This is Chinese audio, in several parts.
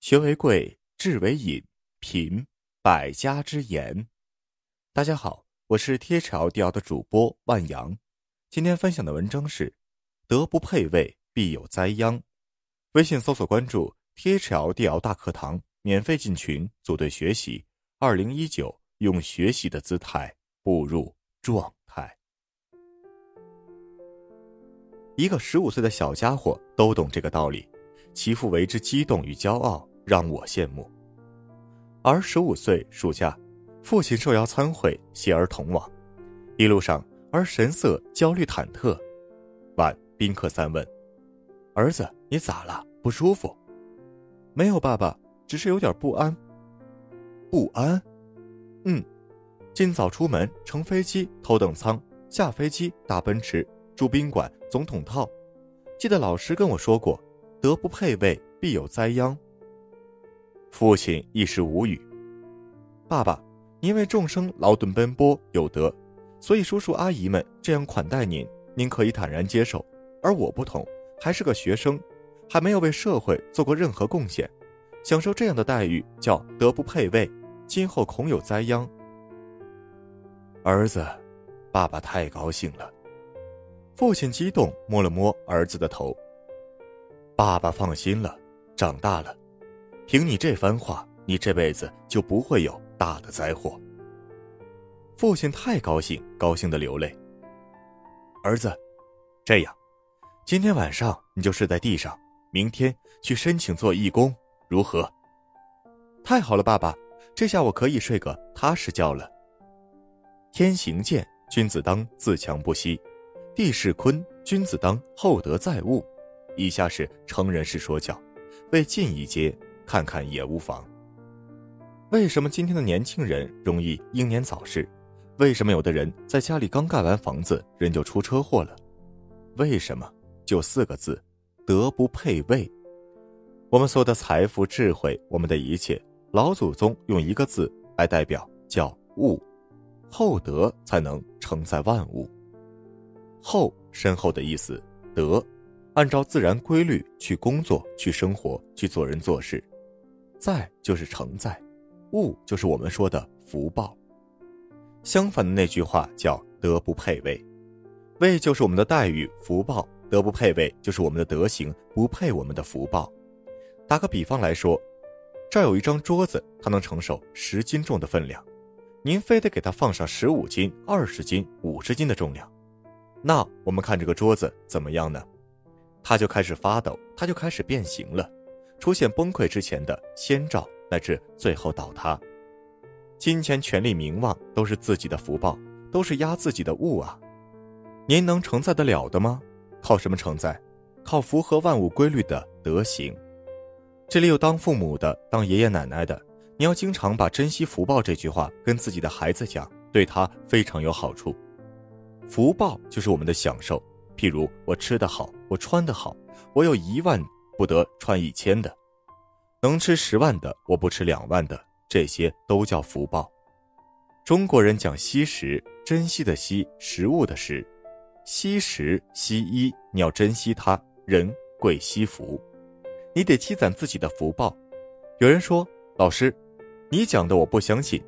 学为贵，智为引，品百家之言。大家好，我是贴桥调的主播万阳。今天分享的文章是：德不配位，必有灾殃。微信搜索关注“贴桥调大课堂”，免费进群组队学习。二零一九，用学习的姿态步入状态。一个十五岁的小家伙都懂这个道理，其父为之激动与骄傲，让我羡慕。而十五岁暑假，父亲受邀参会，携儿同往，一路上儿神色焦虑忐忑。晚宾客三问：“儿子，你咋了？不舒服？”“没有，爸爸，只是有点不安。”“不安？”“嗯，今早出门，乘飞机头等舱，下飞机搭奔驰。”住宾馆总统套，记得老师跟我说过，德不配位，必有灾殃。父亲一时无语。爸爸，您为众生劳顿奔波有德，所以叔叔阿姨们这样款待您，您可以坦然接受。而我不同，还是个学生，还没有为社会做过任何贡献，享受这样的待遇叫德不配位，今后恐有灾殃。儿子，爸爸太高兴了。父亲激动，摸了摸儿子的头。爸爸放心了，长大了，凭你这番话，你这辈子就不会有大的灾祸。父亲太高兴，高兴的流泪。儿子，这样，今天晚上你就睡在地上，明天去申请做义工，如何？太好了，爸爸，这下我可以睡个踏实觉了。天行健，君子当自强不息。地势坤，君子当厚德载物。以下是成人式说教，为进一阶看看也无妨。为什么今天的年轻人容易英年早逝？为什么有的人在家里刚盖完房子，人就出车祸了？为什么？就四个字：德不配位。我们所有的财富、智慧，我们的一切，老祖宗用一个字来代表，叫物。厚德才能承载万物。厚深厚的意思，德，按照自然规律去工作、去生活、去做人做事，在就是承载，物就是我们说的福报。相反的那句话叫德不配位，位就是我们的待遇、福报，德不配位就是我们的德行不配我们的福报。打个比方来说，这儿有一张桌子，它能承受十斤重的分量，您非得给它放上十五斤、二十斤、五十斤的重量。那我们看这个桌子怎么样呢？它就开始发抖，它就开始变形了，出现崩溃之前的先兆，乃至最后倒塌。金钱、权力、名望都是自己的福报，都是压自己的物啊！您能承载得了的吗？靠什么承载？靠符合万物规律的德行。这里有当父母的，当爷爷奶奶的，你要经常把珍惜福报这句话跟自己的孩子讲，对他非常有好处。福报就是我们的享受，譬如我吃得好，我穿得好，我有一万不得穿一千的，能吃十万的，我不吃两万的，这些都叫福报。中国人讲惜食，珍惜的惜，食物的食，惜食惜衣，你要珍惜它，人贵惜福，你得积攒自己的福报。有人说，老师，你讲的我不相信，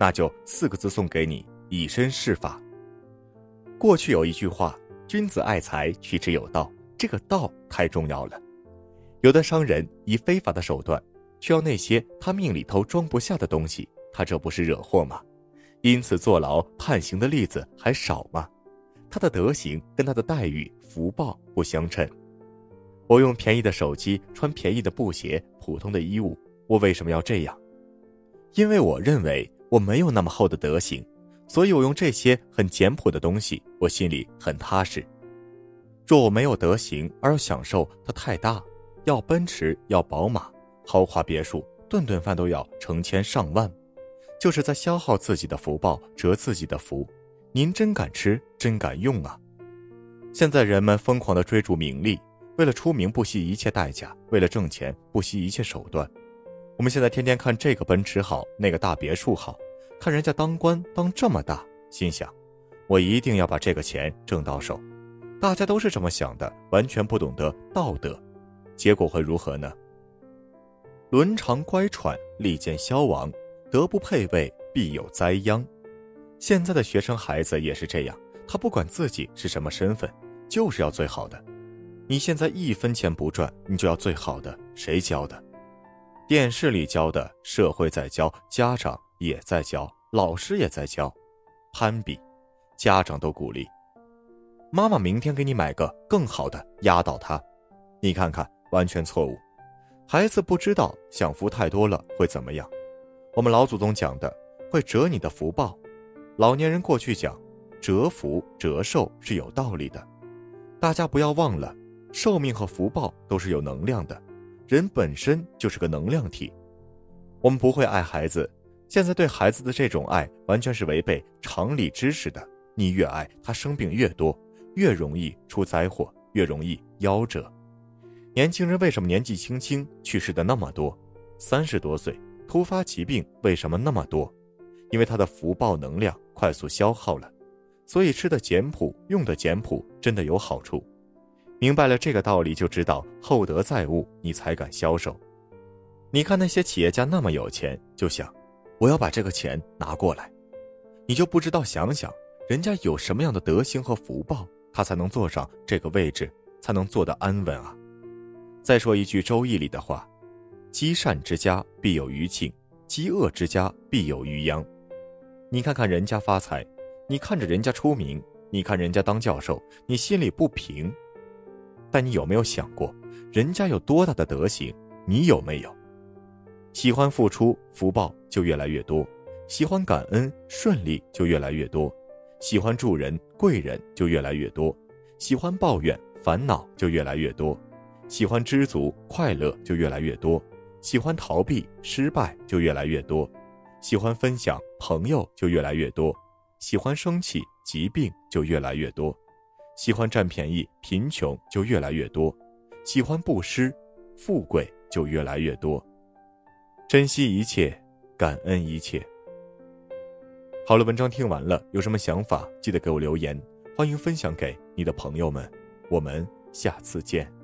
那就四个字送给你：以身试法。过去有一句话：“君子爱财，取之有道。”这个道太重要了。有的商人以非法的手段，却要那些他命里头装不下的东西，他这不是惹祸吗？因此坐牢判刑的例子还少吗？他的德行跟他的待遇、福报不相称。我用便宜的手机，穿便宜的布鞋，普通的衣物，我为什么要这样？因为我认为我没有那么厚的德行。所以我用这些很简朴的东西，我心里很踏实。若我没有德行而要享受它太大，要奔驰，要宝马，豪华别墅，顿顿饭都要成千上万，就是在消耗自己的福报，折自己的福。您真敢吃，真敢用啊！现在人们疯狂地追逐名利，为了出名不惜一切代价，为了挣钱不惜一切手段。我们现在天天看这个奔驰好，那个大别墅好。看人家当官当这么大，心想，我一定要把这个钱挣到手。大家都是这么想的，完全不懂得道德，结果会如何呢？《伦常乖舛，利见消亡，德不配位，必有灾殃。现在的学生孩子也是这样，他不管自己是什么身份，就是要最好的。你现在一分钱不赚，你就要最好的，谁教的？电视里教的，社会在教，家长也在教，老师也在教，攀比，家长都鼓励。妈妈明天给你买个更好的，压倒他。你看看，完全错误。孩子不知道享福太多了会怎么样。我们老祖宗讲的，会折你的福报。老年人过去讲，折福折寿是有道理的。大家不要忘了。寿命和福报都是有能量的，人本身就是个能量体。我们不会爱孩子，现在对孩子的这种爱完全是违背常理知识的。你越爱他，生病越多，越容易出灾祸，越容易夭折。年轻人为什么年纪轻轻去世的那么多？三十多岁突发疾病为什么那么多？因为他的福报能量快速消耗了，所以吃的简朴，用的简朴，真的有好处。明白了这个道理，就知道厚德载物，你才敢销售。你看那些企业家那么有钱，就想我要把这个钱拿过来，你就不知道想想人家有什么样的德行和福报，他才能坐上这个位置，才能坐得安稳啊。再说一句《周易》里的话：“积善之家必有余庆，积恶之家必有余殃。”你看看人家发财，你看着人家出名，你看人家当教授，你心里不平。但你有没有想过，人家有多大的德行，你有没有？喜欢付出，福报就越来越多；喜欢感恩，顺利就越来越多；喜欢助人，贵人就越来越多；喜欢抱怨，烦恼就越来越多；喜欢知足，快乐就越来越多；喜欢逃避，失败就越来越多；喜欢分享，朋友就越来越多；喜欢生气，疾病就越来越多。喜欢占便宜，贫穷就越来越多；喜欢布施，富贵就越来越多。珍惜一切，感恩一切。好了，文章听完了，有什么想法记得给我留言，欢迎分享给你的朋友们。我们下次见。